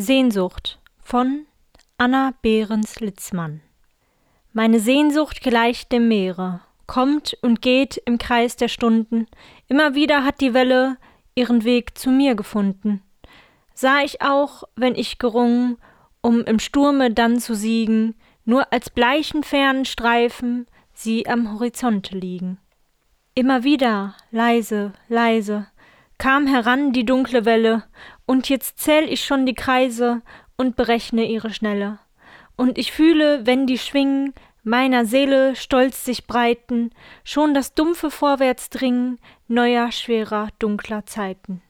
Sehnsucht von Anna Behrens-Litzmann Meine Sehnsucht gleicht dem Meere, kommt und geht im Kreis der Stunden, immer wieder hat die Welle ihren Weg zu mir gefunden. Sah ich auch, wenn ich gerungen, um im Sturme dann zu siegen, nur als bleichen fernen Streifen sie am Horizonte liegen. Immer wieder, leise, leise, kam heran die dunkle Welle, und jetzt zähl ich schon die Kreise und berechne ihre Schnelle. Und ich fühle, wenn die Schwingen meiner Seele stolz sich breiten, schon das dumpfe Vorwärtsdringen neuer, schwerer, dunkler Zeiten.